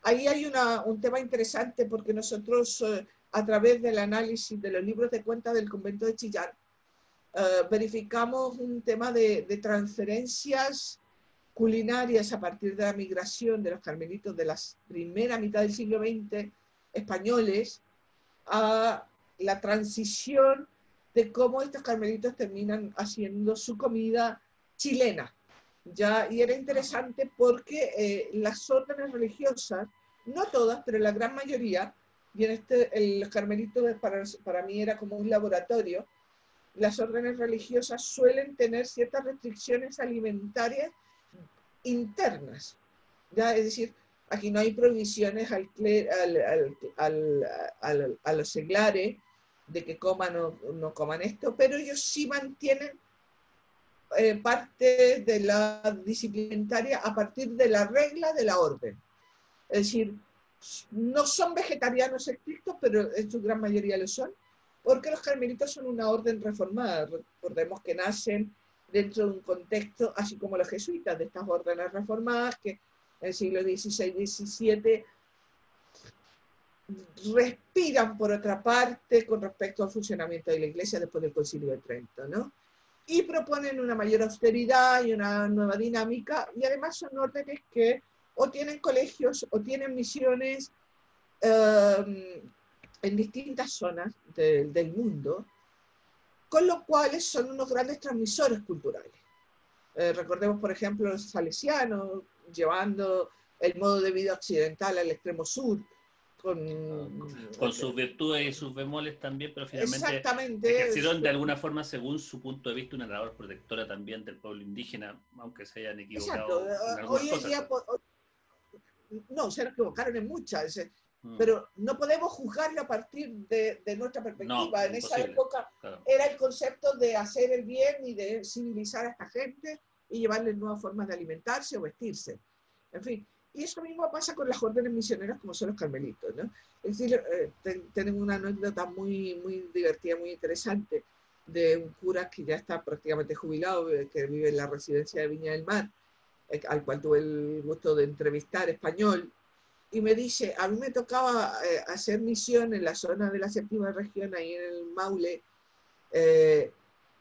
ahí hay un tema interesante porque nosotros eh, a través del análisis de los libros de cuenta del convento de Chillán, eh, verificamos un tema de, transferencias culinarias a partir de la migración de los carmelitos de la primera mitad del siglo XX españoles a la transición de cómo estos carmelitos terminan haciendo su comida chilena. Y era interesante porque eh, las órdenes religiosas, no todas, pero la gran mayoría, y en este, el carmelito para, para mí era como un laboratorio, las órdenes religiosas suelen tener ciertas restricciones alimentarias internas. ¿ya? Es decir, aquí no hay prohibiciones al, al, al, a los seglares de que coman o no coman esto, pero ellos sí mantienen eh, parte de la disciplinaria a partir de la regla de la orden. Es decir, no son vegetarianos estrictos, pero en su gran mayoría lo son, porque los carmelitos son una orden reformada. Recordemos que nacen dentro de un contexto, así como los jesuitas, de estas órdenes reformadas que en el siglo XVI y XVII respiran por otra parte con respecto al funcionamiento de la iglesia después del concilio de Trento, ¿no? Y proponen una mayor austeridad y una nueva dinámica y además son órdenes que o tienen colegios o tienen misiones em, en distintas zonas del mundo, con lo cuales son unos grandes transmisores culturales. Eh, recordemos, por ejemplo, los salesianos llevando el modo de vida occidental al extremo sur, con, sus virtudes y sus bemoles también, pero finalmente ejercieron de alguna forma, según su punto de vista, una labor protectora también del pueblo indígena, aunque se hayan equivocado. En Hoy día, no, se equivocaron en muchas, mm. pero no podemos juzgarlo a partir de, nuestra perspectiva. en esa época era el concepto de hacer el bien y de civilizar a esta gente y llevarles nuevas formas de alimentarse o vestirse. En fin, y eso mismo pasa con las órdenes misioneras como son los carmelitos, ¿no? Es decir, eh, tenemos una anécdota muy, muy divertida, muy interesante de un cura que ya está prácticamente jubilado, eh, que vive en la residencia de Viña del Mar, eh, al cual tuve el gusto de entrevistar español, y me dice, a mí me tocaba hacer misión en la zona de la séptima región, ahí en el Maule,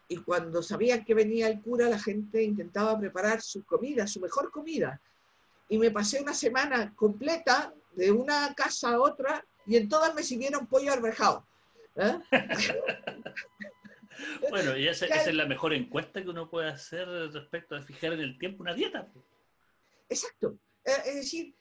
y cuando sabían que venía el cura, la gente intentaba preparar su comida, su mejor comida y me pasé una semana completa de una casa a otra y en todas me sirvieron pollo arvejado. ¿eh? bueno, y esa, es la mejor encuesta que uno puede hacer respecto a fijar en el tiempo una dieta. Exacto. Eh, es decir,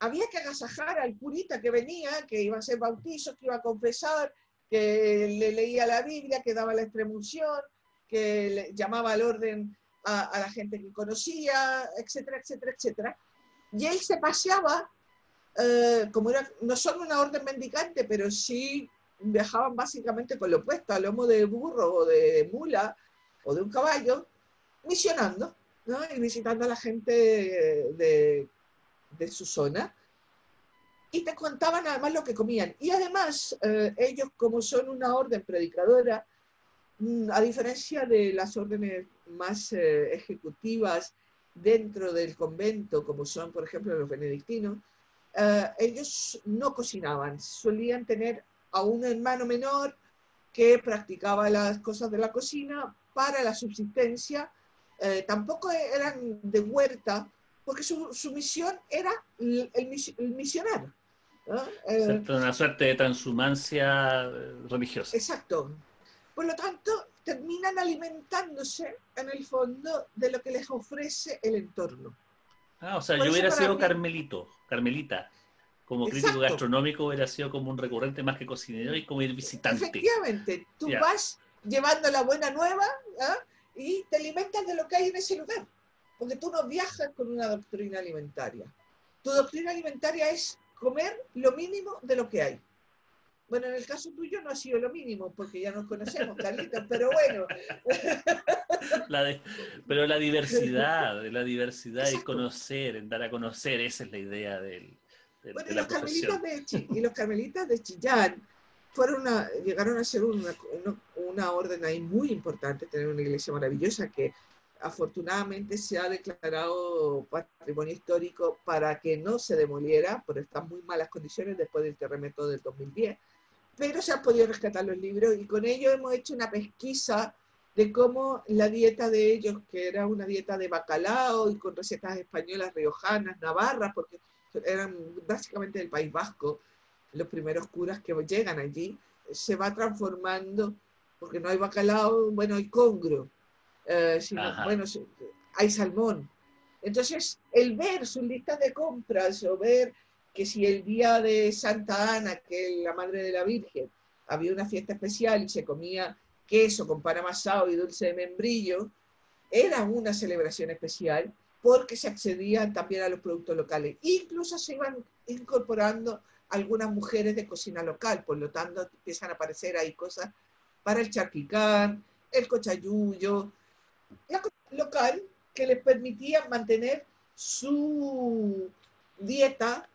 había que agasajar al curita que venía, que iba a hacer bautizo, que iba a confesar, que le leía la Biblia, que daba la extremunción, que le llamaba al orden a, a la gente que conocía, etcétera, etcétera, etcétera. Y él se paseaba, eh, como era, no solo una orden mendicante, pero sí viajaban básicamente con lo opuesto, a lomo de burro o de mula o de un caballo, misionando ¿no? y visitando a la gente de, de su zona. Y te contaban además lo que comían. Y además, eh, ellos, como son una orden predicadora, mm, a diferencia de las órdenes más eh, ejecutivas dentro del convento, como son, por ejemplo, los benedictinos, eh, ellos no cocinaban, solían tener a un hermano menor que practicaba las cosas de la cocina para la subsistencia. Eh, tampoco eran de huerta, porque su, misión era el, el misionar. Eh, una suerte de transhumancia religiosa. Exacto. Por lo tanto, terminan alimentándose en el fondo de lo que les ofrece el entorno. Ah, o sea, yo hubiera sido Carmelito, Carmelita. Como crítico gastronómico hubiera sido como un recurrente más que cocinero y como ir visitante. Efectivamente, tú vas llevando la buena nueva ¿ah? y te alimentas de lo que hay en ese lugar. Porque tú no viajas con una doctrina alimentaria. Tu doctrina alimentaria es comer lo mínimo de lo que hay. Bueno, en el caso tuyo no ha sido lo mínimo, porque ya nos conocemos, Carlitos, pero bueno. pero la diversidad, la diversidad y conocer, en dar a conocer, esa es la idea del, bueno, y, los carmelitas de, y los carmelitas de Chillán fueron llegaron a ser una, una, orden ahí muy importante, tener una iglesia maravillosa que afortunadamente se ha declarado patrimonio histórico para que no se demoliera, pero está en muy malas condiciones después del terremoto del 2010 pero se han podido rescatar los libros y con ello hemos hecho una pesquisa de cómo la dieta de ellos, que era una dieta de bacalao y con recetas españolas, riojanas, navarras, porque eran básicamente del País Vasco, los primeros curas que llegan allí, se va transformando, porque no hay bacalao, bueno, hay congro, eh, bueno, hay salmón. Entonces, el ver sus listas de compras o ver que si el día de Santa Ana, que la madre de la Virgen, había una fiesta especial y se comía queso con pan amasado y dulce de membrillo, era una celebración especial porque se accedía también a los productos locales. Incluso se iban incorporando algunas mujeres de cocina local, por lo tanto empiezan a aparecer ahí cosas para el charquicán, el cochayuyo, la local que les permitía mantener su dieta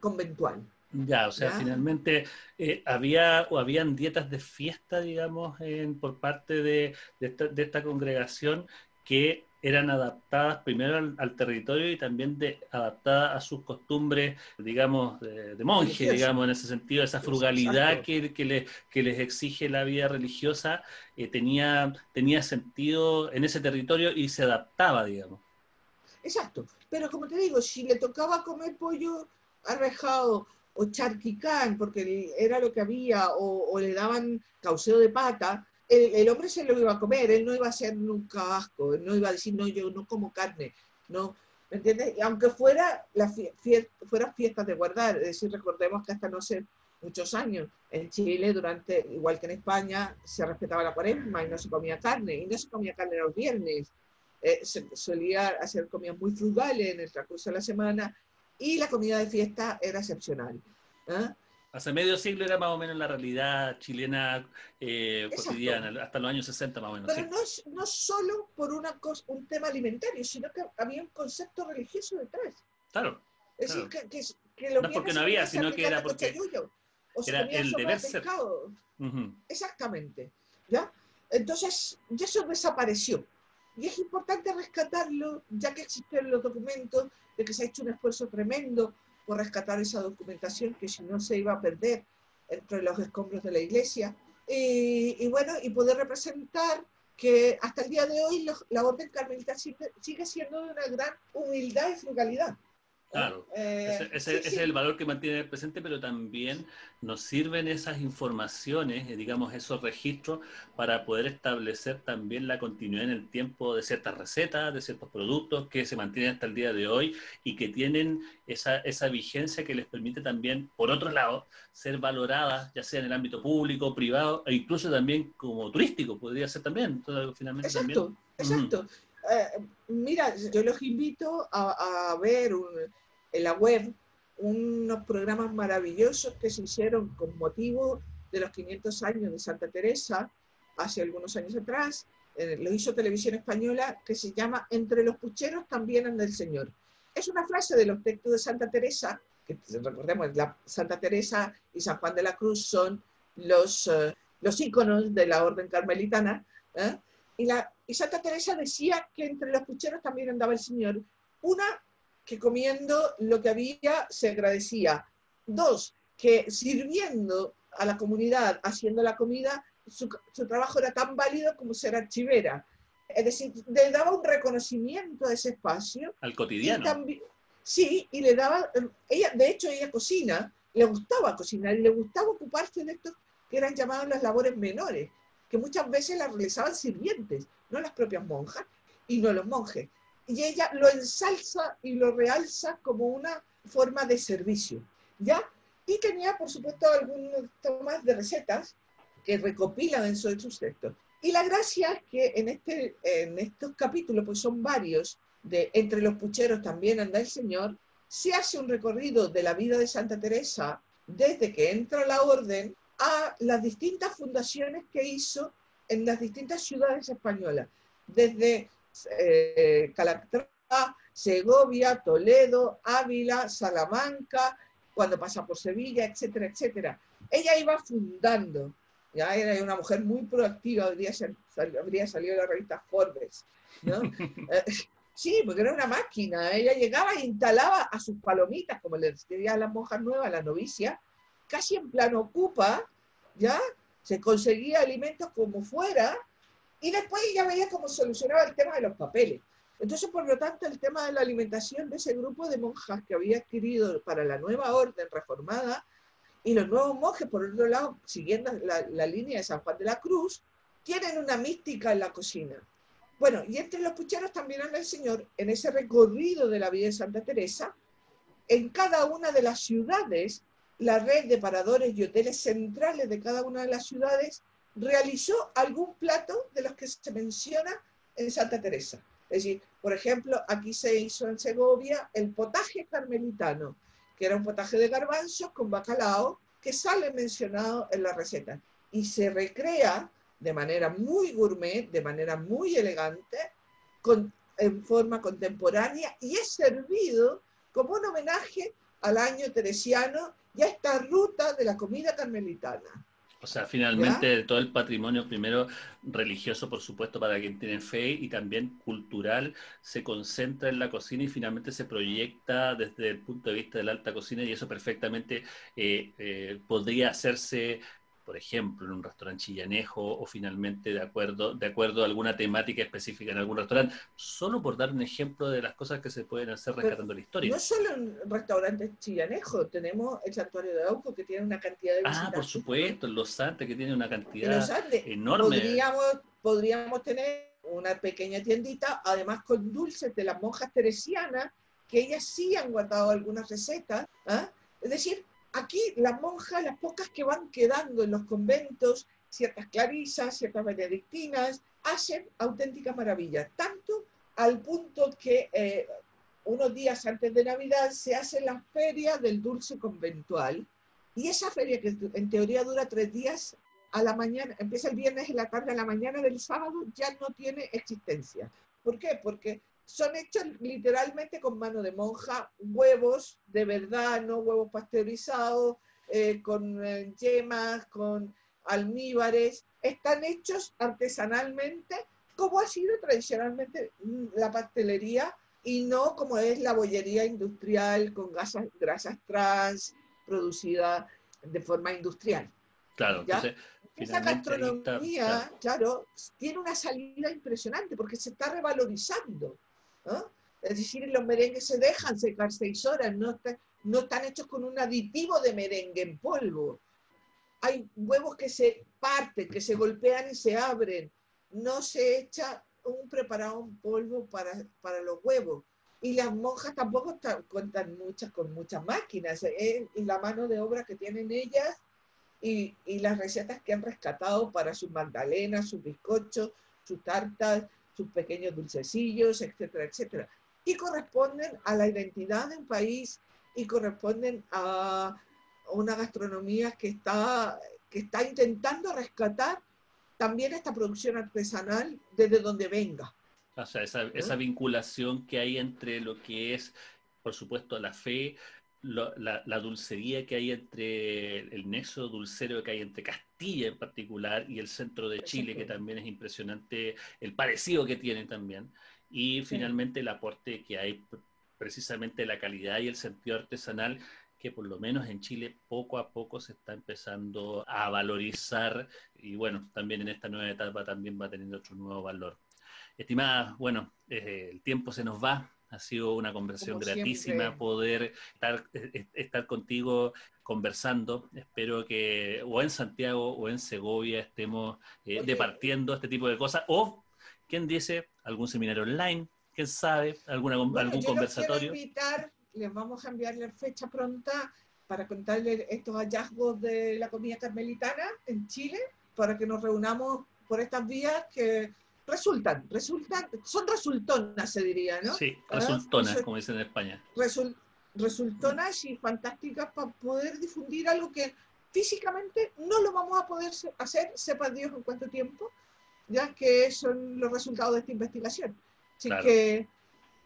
conventual. Ya, o sea, finalmente eh, había o habían dietas de fiesta, digamos, en, por parte de, esta, congregación que eran adaptadas primero al, territorio y también de, adaptadas a sus costumbres, digamos, de, monje, digamos, en ese sentido, esa frugalidad que, que, que, les exige la vida religiosa eh, tenía, tenía sentido en ese territorio y se adaptaba, digamos. Exacto, pero como te digo, si le tocaba comer pollo arrejado o charquicán, porque era lo que había, o, le daban cauceo de pata, el, hombre se lo iba a comer, él no iba a ser nunca asco, él no iba a decir, no, yo no como carne, no, ¿me entiendes? Aunque fuera, la fuera fiestas de guardar, es decir, recordemos que hasta no sé, muchos años, en Chile, durante, igual que en España, se respetaba la cuaresma y no se comía carne, y no se comía carne los viernes, eh, se solía hacer comidas muy frugales en el transcurso de la semana, y la comida de fiesta era excepcional. ¿ah? Hace medio siglo era más o menos la realidad chilena eh, cotidiana, hasta los años 60 más o menos. Pero no, no solo por una cosa, un tema alimentario, sino que había un concepto religioso detrás. Claro. Es decir, que, que, lo no porque no había, sino que era porque era el deber ser. Exactamente. ¿ya? Entonces, ya eso desapareció. Y es importante rescatarlo, ya que existen los documentos de que se ha hecho un esfuerzo tremendo por rescatar esa documentación que si no se iba a perder entre los escombros de la iglesia. Y, bueno, y poder representar que hasta el día de hoy la orden carmelita sigue siendo de una gran humildad y frugalidad. Claro, eh, ese, es el valor que mantiene el presente, pero también nos sirven esas informaciones, eh, digamos, esos registros para poder establecer también la continuidad en el tiempo de ciertas recetas, de ciertos productos que se mantienen hasta el día de hoy y que tienen esa, esa vigencia que les permite también, por otro lado, ser valoradas, ya sea en el ámbito público, privado e incluso también como turístico, podría ser también. finalmente exacto, exacto. Eh, mira, yo los invito a, ver en la web unos programas maravillosos que se hicieron con motivo de los 500 años de Santa Teresa, hace algunos años atrás. Eh, lo hizo Televisión Española, que se llama Entre los pucheros también anda el Señor. Es una frase de los textos de Santa Teresa, que recordemos, la Santa Teresa y San Juan de la Cruz son los, uh, los íconos de la orden carmelitana. ¿eh? Y, la, Santa Teresa decía que entre los pucheros también andaba el Señor. Una, que comiendo lo que había se agradecía. Dos, que sirviendo a la comunidad, haciendo la comida, su, trabajo era tan válido como ser archivera. Es decir, le daba un reconocimiento a ese espacio. Al cotidiano. sí, y le daba, ella, de hecho ella cocina, le gustaba cocinar y le gustaba ocuparse de estos que eran llamados las labores menores que muchas veces las realizaban sirvientes, no las propias monjas y no los monjes. Y ella lo ensalza y lo realza como una forma de servicio, ¿ya? Y tenía, por supuesto, algunos tomas de recetas que recopilan en sus textos. Y la gracia es que en, este, en estos capítulos, pues son varios, de Entre los pucheros también anda el Señor, se hace un recorrido de la vida de Santa Teresa desde que entra la orden a las distintas fundaciones que hizo en las distintas ciudades españolas, desde eh, Calatrava, Segovia, Toledo, Ávila, Salamanca, cuando pasa por Sevilla, etcétera, etcétera. Ella iba fundando, ya era una mujer muy proactiva, habría, habría salido de la revista Forbes, ¿no? Eh, sí, porque era una máquina, ella llegaba e instalaba a sus palomitas, como le decía a las monjas nuevas, la novicia, casi en plano ocupa, ¿ya? Se conseguía alimentos como fuera, y después ella veía cómo solucionaba el tema de los papeles. Entonces, por lo tanto, el tema de la alimentación de ese grupo de monjas que había adquirido para la nueva orden reformada y los nuevos monjes, por otro lado, siguiendo la, línea de San Juan de la Cruz, tienen una mística en la cocina. Bueno, y entre los pucheros también anda el Señor en ese recorrido de la vida de Santa Teresa, en cada una de las ciudades, la red de paradores y hoteles centrales de cada una de las ciudades realizó algún plato de los que se menciona en Santa Teresa. Es decir, por ejemplo, aquí se hizo en Segovia el potaje carmelitano, que era un potaje de garbanzos con bacalao, que sale mencionado en la receta. Y se recrea de manera muy gourmet, de manera muy elegante, en forma contemporánea, y es servido como un homenaje al año teresiano y a esta ruta de la comida carmelitana. O sea, finalmente todo el patrimonio, primero religioso, por supuesto, para quien tiene fe, y también cultural, se concentra en la cocina y finalmente se proyecta desde el punto de vista de la alta cocina y eso perfectamente eh, eh, podría hacerse por ejemplo, en un restaurante chillanejo o finalmente de acuerdo, de acuerdo a alguna temática específica en algún restaurante, solo por dar un ejemplo de las cosas que se pueden hacer rescatando la historia. No solo en restaurantes chillanejo, tenemos el santuario de Auco que tiene una cantidad de Ah, por supuesto, en Los Andes que tiene una cantidad enorme. Podríamos, podríamos tener una pequeña tiendita, además con dulces de las monjas teresianas, que ellas sí han guardado algunas recetas. ¿ah? Es decir, aquí las monjas, las pocas que van quedando en los conventos, ciertas clarisas, ciertas benedictinas, hacen auténticas maravillas, tanto al punto que eh, unos días antes de Navidad se hace la feria del dulce conventual, y esa feria que en teoría dura tres días, a la mañana, empieza el viernes en la tarde, a la mañana del sábado ya no tiene existencia. ¿Por qué? Porque son hechos literalmente con mano de monja, huevos de verdad, no huevos pasteurizados, eh, con eh, yemas, con almíbares, están hechos artesanalmente, como ha sido tradicionalmente mm, la pastelería y no como es la bollería industrial con grasas, grasas trans producida de forma industrial. Claro, entonces, esa gastronomía, claro, tiene una salida impresionante porque se está revalorizando. Es decir, los merengues se dejan secar seis horas, no, no están hechos con un aditivo de merengue en polvo. Hay huevos que se parten, que se golpean y se abren. No se echa un preparado en polvo para, para los huevos. Y las monjas tampoco están, cuentan muchas con muchas máquinas. Es la mano de obra que tienen ellas y, y, las recetas que han rescatado para sus magdalenas, sus bizcochos, sus tartas, sus pequeños dulcecillos, etcétera, etcétera. Y corresponden a la identidad de un país y corresponden a una gastronomía que está, que está intentando rescatar también esta producción artesanal desde donde venga. O sea, esa, esa vinculación que hay entre lo que es, por supuesto, la fe, la, dulcería que hay entre el nexo dulcero que hay entre Castilla en particular y el centro de Chile, que también es impresionante, el parecido que tienen también, y finalmente el aporte que hay precisamente la calidad y el sentido artesanal que por lo menos en Chile poco a poco se está empezando a valorizar y bueno, también en esta nueva etapa también va teniendo otro nuevo valor. Estimada, bueno, eh, el tiempo se nos va, Ha sido una conversación gratísima poder estar, e, e, estar contigo conversando. Espero que o en Santiago o en Segovia estemos eh, departiendo este tipo de cosas. O, ¿quién dice? Algún seminario online, quién sabe, alguna, algún conversatorio. invitar, les vamos a enviar la fecha pronta para contarles estos hallazgos de la comida carmelitana en Chile, para que nos reunamos por estas vías que resultan, resultan, son resultonas, se diría, ¿no? Sí, resultonas, como dicen en España. resultonas y fantásticas para poder difundir algo que físicamente no lo vamos a poder hacer, sepa Dios en cuánto tiempo, ya que son los resultados de esta investigación. Así que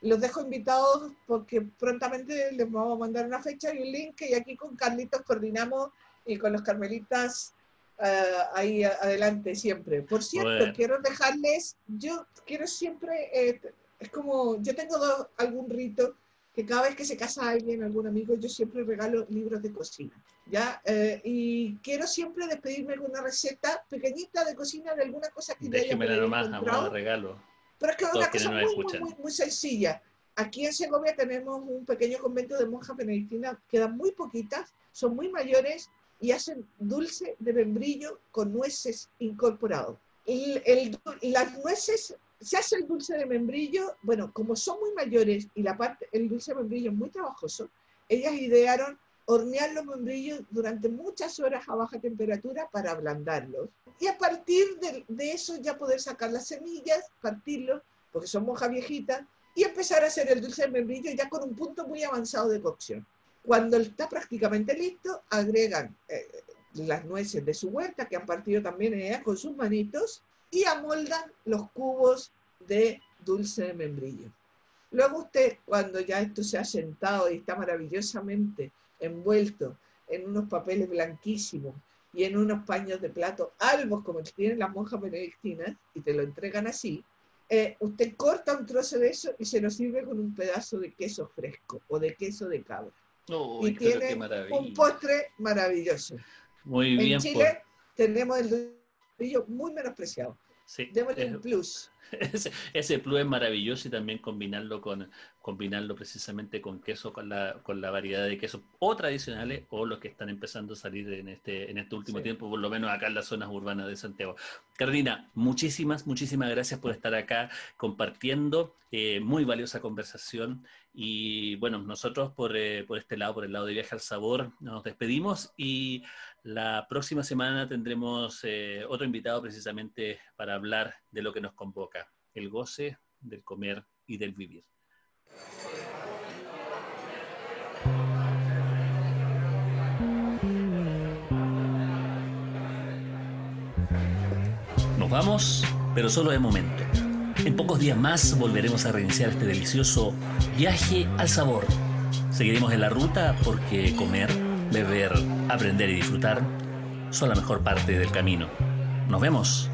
los dejo invitados porque prontamente les vamos a mandar una fecha y un link y aquí con Carlitos coordinamos y con los carmelitas eh, ahí adelante siempre. Por cierto, quiero dejarles, yo quiero siempre, eh, es como, yo tengo algún rito que cada vez que se casa alguien, algún amigo, yo siempre regalo libros de cocina. ¿ya? Eh, y quiero siempre despedirme con una receta pequeñita de cocina de alguna cosa que Déjemela nomás, a regalo. Pero es que es una cosa muy, muy, muy, sencilla. Aquí en Segovia tenemos un pequeño convento de monjas benedictinas, quedan muy poquitas, son muy mayores y hacen dulce de membrillo con nueces incorporado. El, las nueces, se hace el dulce de membrillo, bueno, como son muy mayores y la parte, el dulce de membrillo es muy trabajoso, ellas idearon hornear los membrillos durante muchas horas a baja temperatura para ablandarlos. Y a partir de, de eso ya poder sacar las semillas, partirlos, porque son monjas viejitas, y empezar a hacer el dulce de membrillo ya con un punto muy avanzado de cocción. Cuando está prácticamente listo, agregan eh, las nueces de su huerta, que han partido también ella con sus manitos, y amoldan los cubos de dulce de membrillo. Luego usted, cuando ya esto se ha sentado y está maravillosamente envuelto en unos papeles blanquísimos y en unos paños de plato albos como tienen las monjas benedictinas, y te lo entregan así, eh, usted corta un trozo de eso y se lo sirve con un pedazo de queso fresco o de queso de cabra y tiene un postre maravilloso. Muy bien. En Chile tenemos el brillo muy menospreciado. Sí, Démosle un plus. Ese, plus es maravilloso y también combinarlo con combinarlo precisamente con queso, con la, con la variedad de quesos o tradicionales o los que están empezando a salir en este, en este último tiempo, por lo menos acá en las zonas urbanas de Santiago. Carolina, muchísimas, muchísimas gracias por estar acá compartiendo. Eh, muy valiosa conversación. Y bueno, nosotros por, eh, por este lado, por el lado de Viaje al Sabor, nos despedimos y la próxima semana tendremos eh, otro invitado precisamente para hablar de lo que nos convoca, el goce del comer y del vivir. Nos vamos, pero solo de momento. En pocos días más volveremos a reiniciar este delicioso viaje al sabor. Seguiremos en la ruta porque comer beber, aprender y disfrutar son la mejor parte del camino. Nos vemos.